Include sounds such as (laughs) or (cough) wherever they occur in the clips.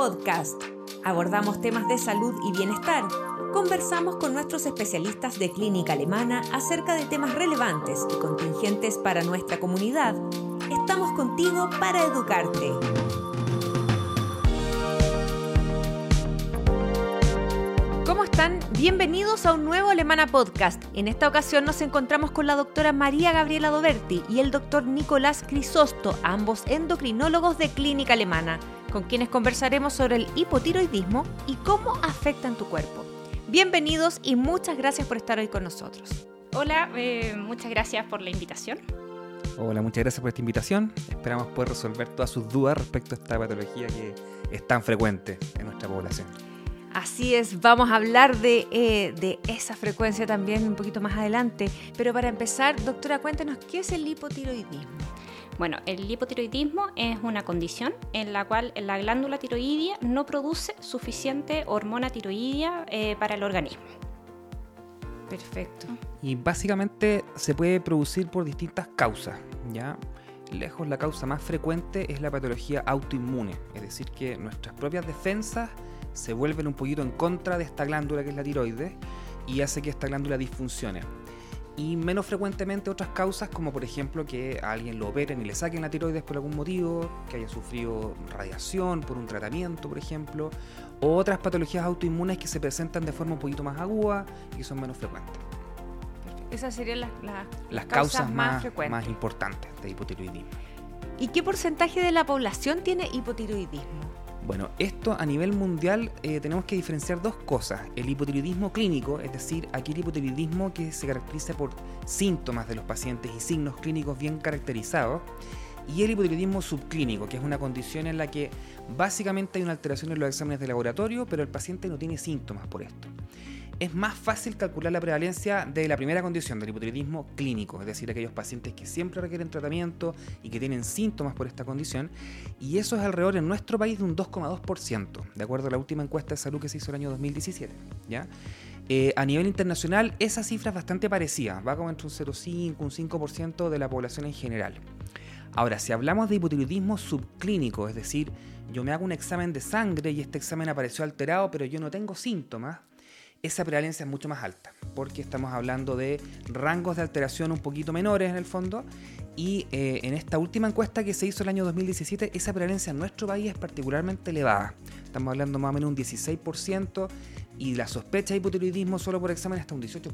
Podcast. Abordamos temas de salud y bienestar. Conversamos con nuestros especialistas de clínica alemana acerca de temas relevantes y contingentes para nuestra comunidad. Estamos contigo para educarte. ¿Cómo están? Bienvenidos a un nuevo Alemana Podcast. En esta ocasión nos encontramos con la doctora María Gabriela Doberti y el doctor Nicolás Crisosto, ambos endocrinólogos de Clínica Alemana, con quienes conversaremos sobre el hipotiroidismo y cómo afecta en tu cuerpo. Bienvenidos y muchas gracias por estar hoy con nosotros. Hola, eh, muchas gracias por la invitación. Hola, muchas gracias por esta invitación. Esperamos poder resolver todas sus dudas respecto a esta patología que es tan frecuente en nuestra población. Así es, vamos a hablar de, eh, de, esa frecuencia también un poquito más adelante. Pero para empezar, doctora, cuéntenos, ¿qué es el hipotiroidismo? Bueno, el hipotiroidismo es una condición en la cual la glándula tiroidea no produce suficiente hormona tiroidea eh, para el organismo. Perfecto. Y básicamente se puede producir por distintas causas, ¿ya? Lejos la causa más frecuente es la patología autoinmune, es decir, que nuestras propias defensas se vuelven un poquito en contra de esta glándula que es la tiroides y hace que esta glándula disfuncione. Y menos frecuentemente otras causas como por ejemplo que a alguien lo operen y le saquen la tiroides por algún motivo, que haya sufrido radiación por un tratamiento por ejemplo, o otras patologías autoinmunes que se presentan de forma un poquito más aguda y que son menos frecuentes. Esas serían las, las, las causas, causas más, más, más importantes de hipotiroidismo. ¿Y qué porcentaje de la población tiene hipotiroidismo? Bueno, esto a nivel mundial eh, tenemos que diferenciar dos cosas. El hipotiroidismo clínico, es decir, aquel hipotiroidismo que se caracteriza por síntomas de los pacientes y signos clínicos bien caracterizados. Y el hipotiroidismo subclínico, que es una condición en la que básicamente hay una alteración en los exámenes de laboratorio, pero el paciente no tiene síntomas por esto es más fácil calcular la prevalencia de la primera condición del hipotiroidismo clínico, es decir, aquellos pacientes que siempre requieren tratamiento y que tienen síntomas por esta condición, y eso es alrededor en nuestro país de un 2,2%, de acuerdo a la última encuesta de salud que se hizo el año 2017. ¿ya? Eh, a nivel internacional, esa cifra es bastante parecida, va como entre un 0,5 un 5% de la población en general. Ahora, si hablamos de hipotiroidismo subclínico, es decir, yo me hago un examen de sangre y este examen apareció alterado, pero yo no tengo síntomas, esa prevalencia es mucho más alta, porque estamos hablando de rangos de alteración un poquito menores en el fondo, y eh, en esta última encuesta que se hizo el año 2017, esa prevalencia en nuestro país es particularmente elevada. Estamos hablando más o menos un 16%, y la sospecha de hipotiroidismo solo por examen hasta un 18%.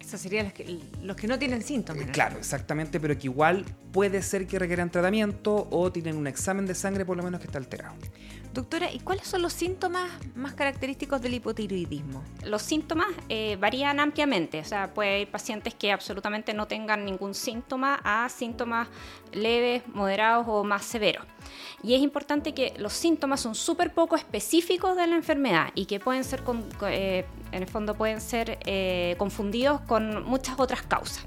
Esos serían los que, los que no tienen síntomas. ¿no? Claro, exactamente, pero que igual puede ser que requieran tratamiento o tienen un examen de sangre por lo menos que está alterado. Doctora, ¿y cuáles son los síntomas más característicos del hipotiroidismo? Los síntomas eh, varían ampliamente, o sea, puede haber pacientes que absolutamente no tengan ningún síntoma a síntomas leves, moderados o más severos. Y es importante que los síntomas son súper poco específicos de la enfermedad y que pueden ser, con, eh, en el fondo, pueden ser eh, confundidos con muchas otras causas.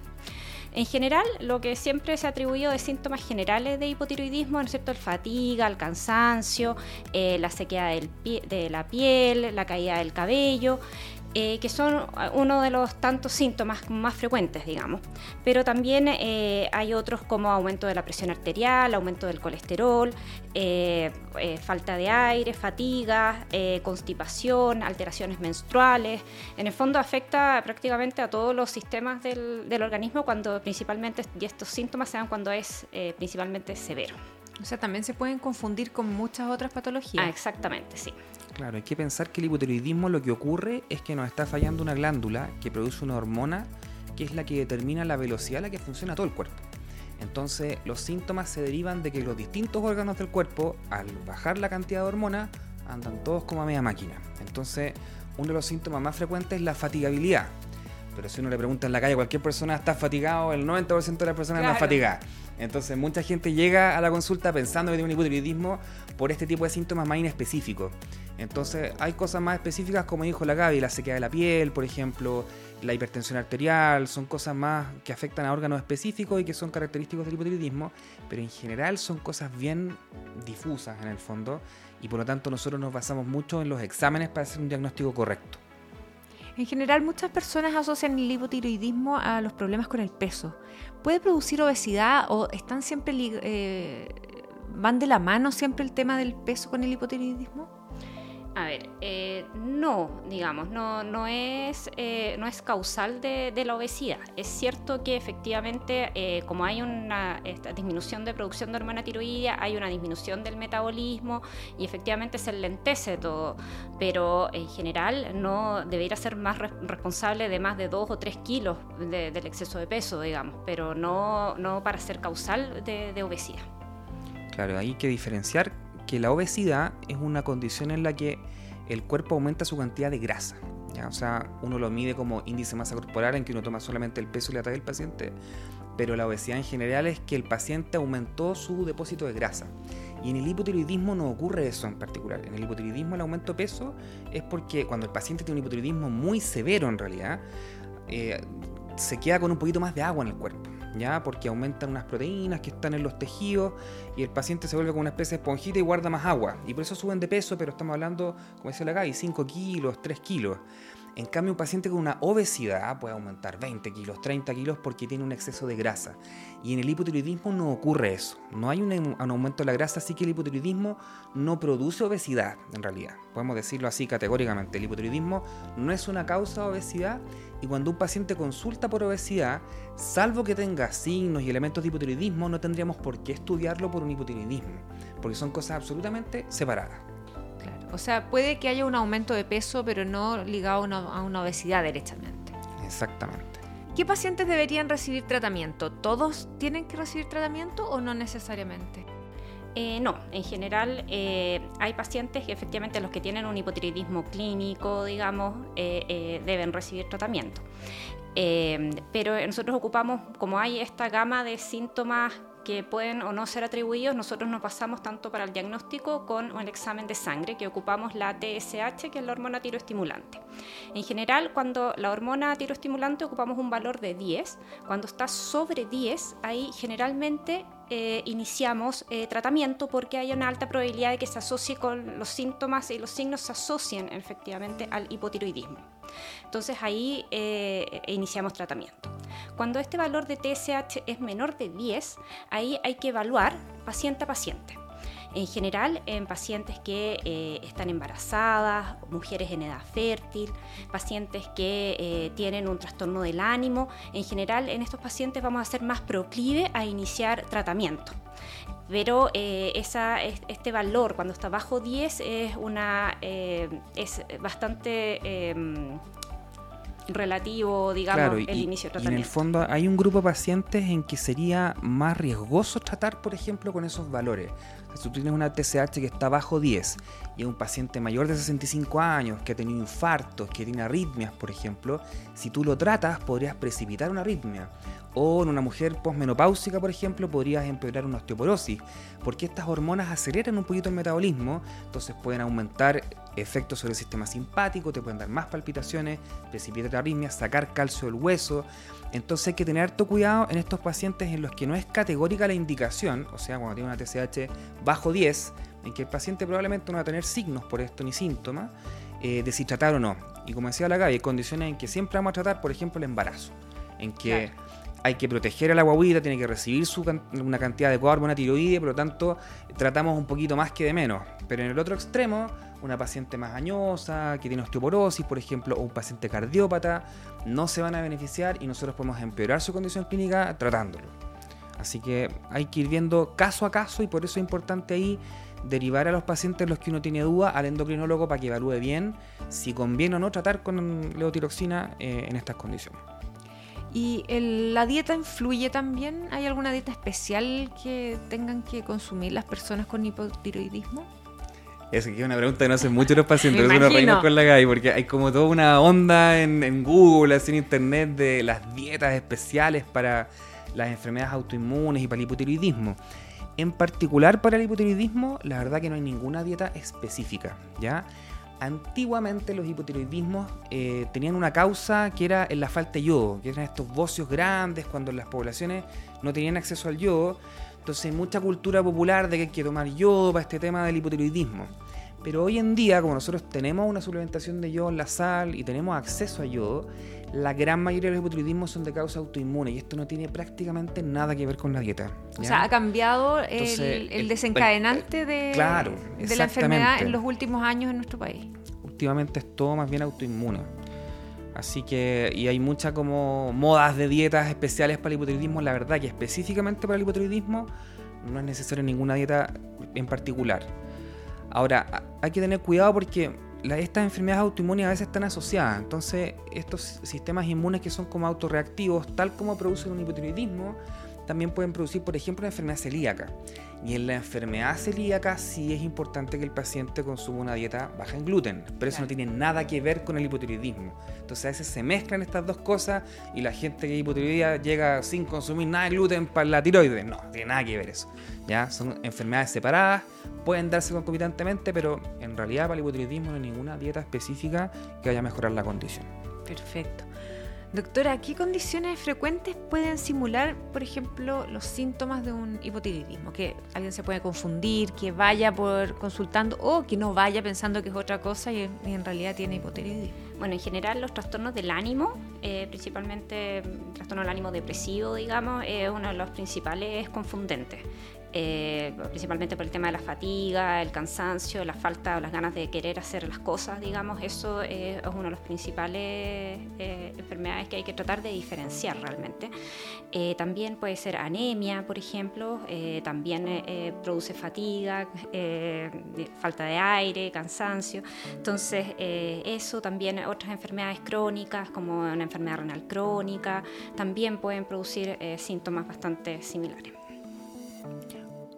En general, lo que siempre se ha atribuido de síntomas generales de hipotiroidismo, ¿no es cierto? El fatiga, el cansancio, eh, la sequedad del de la piel, la caída del cabello. Eh, que son uno de los tantos síntomas más frecuentes, digamos. Pero también eh, hay otros como aumento de la presión arterial, aumento del colesterol, eh, falta de aire, fatiga, constipación, alteraciones menstruales. En el fondo afecta prácticamente a todos los sistemas del, del organismo cuando principalmente, y estos síntomas se dan cuando es principalmente severo. O sea, también se pueden confundir con muchas otras patologías. Ah, exactamente, sí. Claro, hay que pensar que el hipotiroidismo lo que ocurre es que nos está fallando una glándula que produce una hormona que es la que determina la velocidad a la que funciona todo el cuerpo. Entonces, los síntomas se derivan de que los distintos órganos del cuerpo, al bajar la cantidad de hormona, andan todos como a media máquina. Entonces, uno de los síntomas más frecuentes es la fatigabilidad. Pero si uno le pregunta en la calle a cualquier persona, ¿está fatigado? El 90% de las personas claro. están fatigadas. Entonces, mucha gente llega a la consulta pensando que tiene un hipotiroidismo por este tipo de síntomas más inespecíficos. Entonces, hay cosas más específicas, como dijo la Gaby, la sequedad de la piel, por ejemplo, la hipertensión arterial, son cosas más que afectan a órganos específicos y que son característicos del hipotiroidismo, pero en general son cosas bien difusas en el fondo y por lo tanto nosotros nos basamos mucho en los exámenes para hacer un diagnóstico correcto. En general, muchas personas asocian el hipotiroidismo a los problemas con el peso. ¿Puede producir obesidad o están siempre eh, ¿van de la mano siempre el tema del peso con el hipotiroidismo? A ver, eh, no, digamos, no, no, es, eh, no es causal de, la obesidad. Es cierto que efectivamente, eh, como hay una disminución de producción de hormona tiroidea, hay una disminución del metabolismo y efectivamente se lentece todo, pero en general no debería ser más responsable de más de 2 o 3 kilos del exceso de peso, digamos, pero no, no para ser causal de, de obesidad. Claro, hay que diferenciar que la obesidad es una condición en la que el cuerpo aumenta su cantidad de grasa. ¿ya? O sea, uno lo mide como índice de masa corporal en que uno toma solamente el peso y la talla del paciente, pero la obesidad en general es que el paciente aumentó su depósito de grasa. Y en el hipotiroidismo no ocurre eso en particular. En el hipotiroidismo el aumento de peso es porque cuando el paciente tiene un hipotiroidismo muy severo en realidad, eh, se queda con un poquito más de agua en el cuerpo. ¿Ya? Porque aumentan unas proteínas que están en los tejidos y el paciente se vuelve como una especie de esponjita y guarda más agua. Y por eso suben de peso, pero estamos hablando, como decía la Gaby, 5 kilos, 3 kilos. En cambio, un paciente con una obesidad puede aumentar 20 kilos, 30 kilos porque tiene un exceso de grasa. Y en el hipotiroidismo no ocurre eso. No hay un, aumento de la grasa, así que el hipotiroidismo no produce obesidad, en realidad. Podemos decirlo así categóricamente. El hipotiroidismo no es una causa de obesidad y cuando un paciente consulta por obesidad, salvo que tenga signos y elementos de hipotiroidismo, no tendríamos por qué estudiarlo por un hipotiroidismo, porque son cosas absolutamente separadas. O sea, puede que haya un aumento de peso, pero no ligado a una, obesidad derechamente. Exactamente. ¿Qué pacientes deberían recibir tratamiento? ¿Todos tienen que recibir tratamiento o no necesariamente? Eh, no, en general eh, hay pacientes que efectivamente los que tienen un hipotiroidismo clínico, digamos, eh, deben recibir tratamiento. pero nosotros ocupamos, como hay esta gama de síntomas que pueden o no ser atribuidos, nosotros nos basamos tanto para el diagnóstico con el examen de sangre, que ocupamos la TSH, que es la hormona tiroestimulante. En general, cuando la hormona tiroestimulante ocupamos un valor de 10, cuando está sobre 10, ahí generalmente eh, iniciamos eh, tratamiento porque hay una alta probabilidad de que se asocie con los síntomas y los signos se asocien efectivamente al hipotiroidismo. Entonces ahí eh, iniciamos tratamiento. Cuando este valor de TSH es menor de 10, ahí hay que evaluar paciente a paciente. En general, en pacientes que eh, están embarazadas, mujeres en edad fértil, pacientes que eh, tienen un trastorno del ánimo, en general en estos pacientes vamos a ser más proclive a iniciar tratamiento pero este valor cuando está bajo 10 es, una, es bastante em, relativo, digamos, el inicio de tratamiento. Y en el fondo hay un grupo de pacientes en que sería más riesgoso tratar, por ejemplo, con esos valores. Si tú tienes una TSH que está bajo 10 y es un paciente mayor de 65 años que ha tenido infartos, que tiene arritmias, por ejemplo, si tú lo tratas podrías precipitar una arritmia. O en una mujer posmenopáusica, por ejemplo, podrías empeorar una osteoporosis, porque estas hormonas aceleran un poquito el metabolismo, entonces pueden aumentar efectos sobre el sistema simpático, te pueden dar más palpitaciones, precipitar arritmias, sacar calcio del hueso. Entonces hay que tener harto cuidado en estos pacientes en los que no es categórica la indicación, o sea, cuando tiene una TSH bajo 10, en que el paciente probablemente no va a tener signos por esto ni síntomas, eh, de si tratar o no. Y como decía la Gaby, hay condiciones en que siempre vamos a tratar, por ejemplo, el embarazo, en que hay que proteger a la guaguita, tiene que recibir su una cantidad de hormona tiroide, por lo tanto tratamos un poquito más que de menos. Pero en el otro extremo, una paciente más añosa, que tiene osteoporosis, por ejemplo, o un paciente cardiópata, no se van a beneficiar y nosotros podemos empeorar su condición clínica tratándolo. Así que hay que ir viendo caso a caso y por eso es importante ahí derivar a los pacientes los que uno tiene duda al endocrinólogo para que evalúe bien si conviene o no tratar con leotiroxina eh, en estas condiciones. ¿Y la dieta influye también? ¿Hay alguna dieta especial que tengan que consumir las personas con hipotiroidismo? Es que es una pregunta que no hacen muchos los (laughs) pacientes, por eso nos reímos con la GAI, porque hay como toda una onda en, Google, así en internet, de las dietas especiales para las enfermedades autoinmunes y para el hipotiroidismo. En particular para el hipotiroidismo, la verdad que no hay ninguna dieta específica, ¿ya? Antiguamente los hipotiroidismos eh, tenían una causa que era en la falta de yodo, que eran estos bocios grandes cuando las poblaciones no tenían acceso al yodo. Entonces mucha cultura popular de que hay que tomar yodo para este tema del hipotiroidismo. Pero hoy en día, como nosotros tenemos una suplementación de yodo en la sal y tenemos acceso a yodo, la gran mayoría de los hipotiroidismos son de causa autoinmune y esto no tiene prácticamente nada que ver con la dieta. O sea, ha cambiado el, desencadenante de, de la enfermedad en los últimos años en nuestro país. Últimamente es todo más bien autoinmune. Así que, y hay muchas como modas de dietas especiales para el hipotiroidismo. La verdad que específicamente para el hipotiroidismo no es necesaria ninguna dieta en particular. Ahora, hay que tener cuidado porque estas enfermedades autoinmunes a veces están asociadas. Entonces, estos sistemas inmunes que son como autorreactivos, tal como producen un hipotiroidismo, también pueden producir, por ejemplo, una enfermedad celíaca. Y en la enfermedad celíaca sí es importante que el paciente consuma una dieta baja en gluten, pero eso no tiene nada que ver con el hipotiroidismo. Entonces a veces se mezclan estas dos cosas y la gente que hipotiroidía llega sin consumir nada de gluten para la tiroides. No, no tiene nada que ver eso. ¿ya? Son enfermedades separadas, pueden darse concomitantemente, pero en realidad para el hipotiroidismo no hay ninguna dieta específica que vaya a mejorar la condición. Perfecto. Doctora, ¿qué condiciones frecuentes pueden simular, por ejemplo, los síntomas de un hipotiroidismo? Que alguien se puede confundir, que vaya por consultando o que no vaya pensando que es otra cosa y, en realidad tiene hipotiroidismo. Bueno, en general los trastornos del ánimo, eh, principalmente el trastorno del ánimo depresivo, digamos, es uno de los principales confundentes. Eh, principalmente por el tema de la fatiga, el cansancio, la falta o las ganas de querer hacer las cosas, digamos, eso es uno de los principales eh, enfermedades que hay que tratar de diferenciar realmente. Eh, también puede ser anemia, por ejemplo, también produce fatiga, falta de aire, cansancio. Entonces, eso también, otras enfermedades crónicas, como una enfermedad renal crónica, también pueden producir síntomas bastante similares.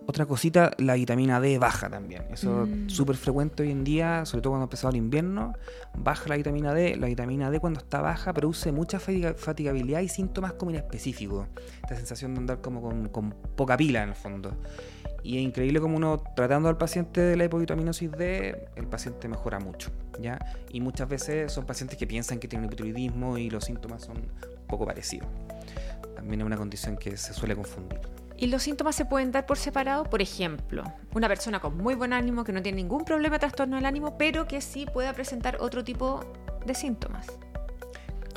Otra cosita, la vitamina D baja también. Eso es mm. súper frecuente hoy en día, sobre todo cuando empezó el invierno. Baja la vitamina D. La vitamina D cuando está baja produce mucha fatigabilidad y síntomas como inespecíficos. Esta sensación de andar como con, poca pila en el fondo. Y es increíble como uno tratando al paciente de la hipovitaminosis D, el paciente mejora mucho. ¿ya? Y muchas veces son pacientes que piensan que tienen hipotiroidismo y los síntomas son poco parecidos. También es una condición que se suele confundir. Y los síntomas se pueden dar por separado, por ejemplo, una persona con muy buen ánimo que no tiene ningún problema de trastorno del ánimo, pero que sí pueda presentar otro tipo de síntomas.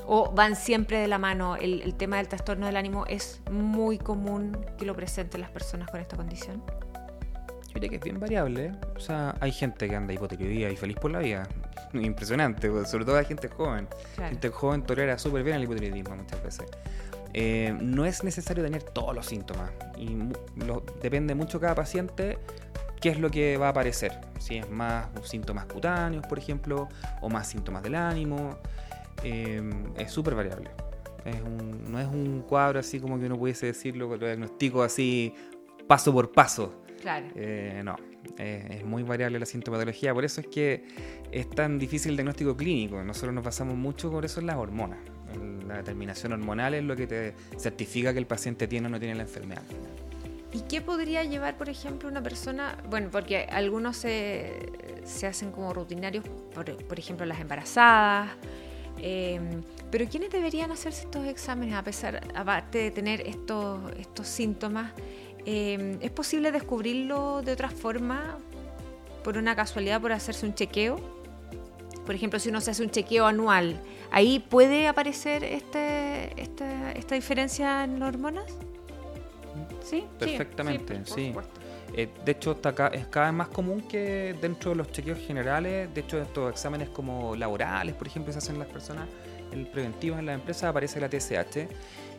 O van siempre de la mano. El, tema del trastorno del ánimo es muy común que lo presenten las personas con esta condición. Yo diría que es bien variable. O sea, hay gente que anda hipotiroidía y feliz por la vida. (laughs) Impresionante, sobre todo hay gente joven. Gente joven tolera súper bien el hipotiroidismo muchas veces. Eh, no es necesario tener todos los síntomas y depende mucho cada paciente qué es lo que va a aparecer. Si es más síntomas cutáneos, por ejemplo, o más síntomas del ánimo. Eh, es súper variable. no es un cuadro así como que uno pudiese decirlo, lo diagnóstico así paso por paso. Claro. Eh, no, es muy variable la sintomatología. Por eso es que es tan difícil el diagnóstico clínico. Nosotros nos basamos mucho por eso en las hormonas la determinación hormonal es lo que te certifica que el paciente tiene o no tiene la enfermedad. ¿Y qué podría llevar, por ejemplo, una persona? Bueno, porque algunos se, hacen como rutinarios, por, ejemplo, las embarazadas. Em, pero ¿quiénes deberían hacerse estos exámenes a pesar, aparte de tener estos, estos síntomas? Em, ¿Es posible descubrirlo de otra forma? Por una casualidad, por hacerse un chequeo. Por ejemplo, si uno se hace un chequeo anual, ¿ahí puede aparecer este, esta diferencia en hormonas? Sí, perfectamente, sí. Eh, de hecho, está es cada vez más común que dentro de los chequeos generales, de hecho, estos exámenes como laborales, por ejemplo, se hacen las personas el preventivo en la empresa, aparece la TSH.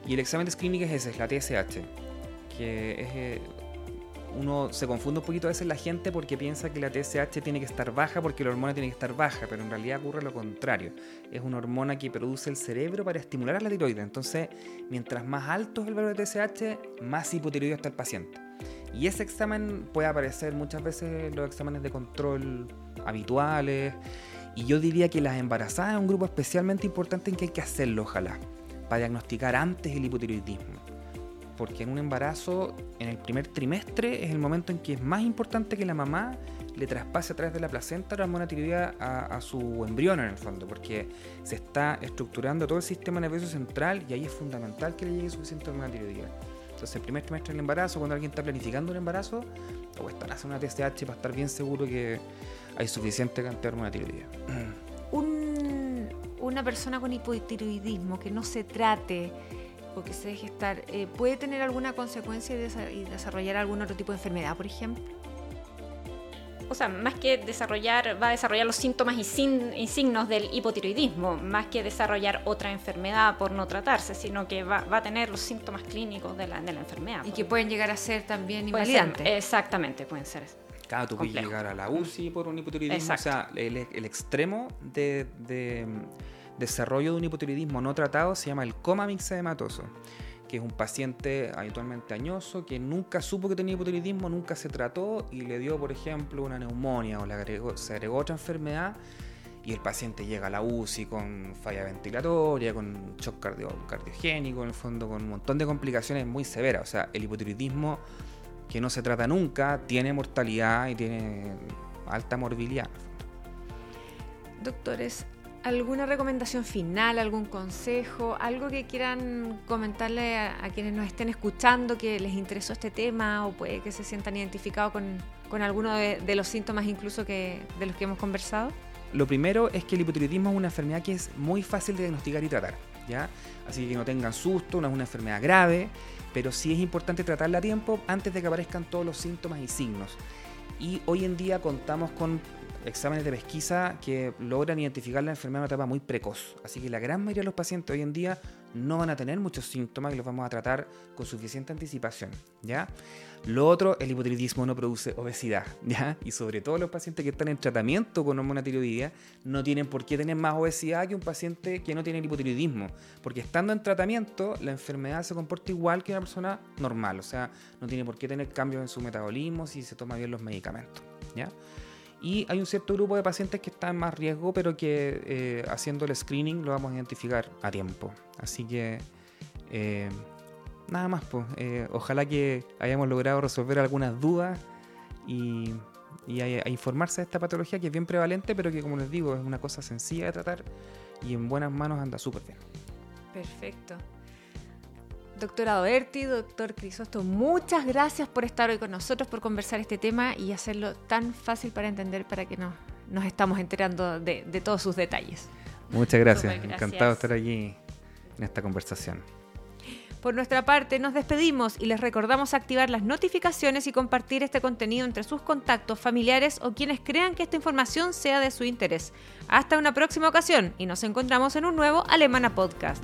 Y el examen de screening es ese, es la TSH, que es eh, uno se confunde un poquito a veces la gente porque piensa que la TSH tiene que estar baja porque la hormona tiene que estar baja, pero en realidad ocurre lo contrario. Es una hormona que produce el cerebro para estimular a la tiroides. Entonces, mientras más alto es el valor de TSH, más hipotiroideo está el paciente. Y ese examen puede aparecer muchas veces en los exámenes de control habituales. Y yo diría que las embarazadas es un grupo especialmente importante en que hay que hacerlo, ojalá, para diagnosticar antes el hipotiroidismo porque en un embarazo, en el primer trimestre, es el momento en que es más importante que la mamá le traspase a través de la placenta la hormona tiroidea a, su embrión en el fondo, porque se está estructurando todo el sistema nervioso central y ahí es fundamental que le llegue suficiente hormona tiroidea. Entonces, el primer trimestre del embarazo, cuando alguien está planificando un embarazo, o están haciendo una TSH para estar bien seguro que hay suficiente cantidad de hormona tiroidea. Un, una persona con hipotiroidismo que no se trate o que se deje estar, eh, ¿puede tener alguna consecuencia y, desa- y desarrollar algún otro tipo de enfermedad, por ejemplo? O sea, más que desarrollar, va a desarrollar los síntomas y, sin- y signos del hipotiroidismo, más que desarrollar otra enfermedad por no tratarse, sino que va, va a tener los síntomas clínicos de la, de la enfermedad. Y que pueden llegar a ser también ser- invalidantes. exactamente, pueden ser. Claro, tú puedes llegar a la UCI por un hipotiroidismo. Exacto. O sea, el, el extremo de, de, desarrollo de un hipotiroidismo no tratado se llama el coma mixedematoso, que es un paciente habitualmente añoso que nunca supo que tenía hipotiroidismo, nunca se trató y le dio, por ejemplo, una neumonía o le agregó, se agregó otra enfermedad y el paciente llega a la UCI con falla ventilatoria, con shock cardio- cardiogénico, en el fondo con un montón de complicaciones muy severas. O sea, el hipotiroidismo que no se trata nunca tiene mortalidad y tiene alta morbilidad. Doctores, ¿alguna recomendación final, algún consejo, algo que quieran comentarle a, quienes nos estén escuchando que les interesó este tema o puede que se sientan identificados con, con alguno de, los síntomas incluso de los que hemos conversado? Lo primero es que el hipotiroidismo es una enfermedad que es muy fácil de diagnosticar y tratar, ¿ya? Así que no tengan susto, no es una enfermedad grave, pero sí es importante tratarla a tiempo antes de que aparezcan todos los síntomas y signos. Y hoy en día contamos con exámenes de pesquisa que logran identificar la enfermedad en una etapa muy precoz. Así que la gran mayoría de los pacientes hoy en día no van a tener muchos síntomas y los vamos a tratar con suficiente anticipación, ¿ya? Lo otro, el hipotiroidismo no produce obesidad, (laughs) ¿ya? Y sobre todo los pacientes que están en tratamiento con hormona tiroidea no tienen por qué tener más obesidad que un paciente que no tiene el hipotiroidismo, porque estando en tratamiento la enfermedad se comporta igual que una persona normal, o sea, no tiene por qué tener cambios en su metabolismo si se toma bien los medicamentos, ¿ya? Y hay un cierto grupo de pacientes que están en más riesgo, pero que eh, haciendo el screening lo vamos a identificar a tiempo. Así que eh, nada más, pues. eh, ojalá que hayamos logrado resolver algunas dudas y, y informarse de esta patología que es bien prevalente, pero que como les digo, es una cosa sencilla de tratar y en buenas manos anda súper bien. Perfecto. Doctora Doerti, doctor Crisosto, muchas gracias por estar hoy con nosotros, por conversar este tema y hacerlo tan fácil para entender para que nos, nos estamos enterando de, de todos sus detalles. Muchas gracias. Gracias. encantado de estar aquí en esta conversación. Por nuestra parte, nos despedimos y les recordamos activar las notificaciones y compartir este contenido entre sus contactos, familiares o quienes crean que esta información sea de su interés. Hasta una próxima ocasión y nos encontramos en un nuevo Alemana Podcast.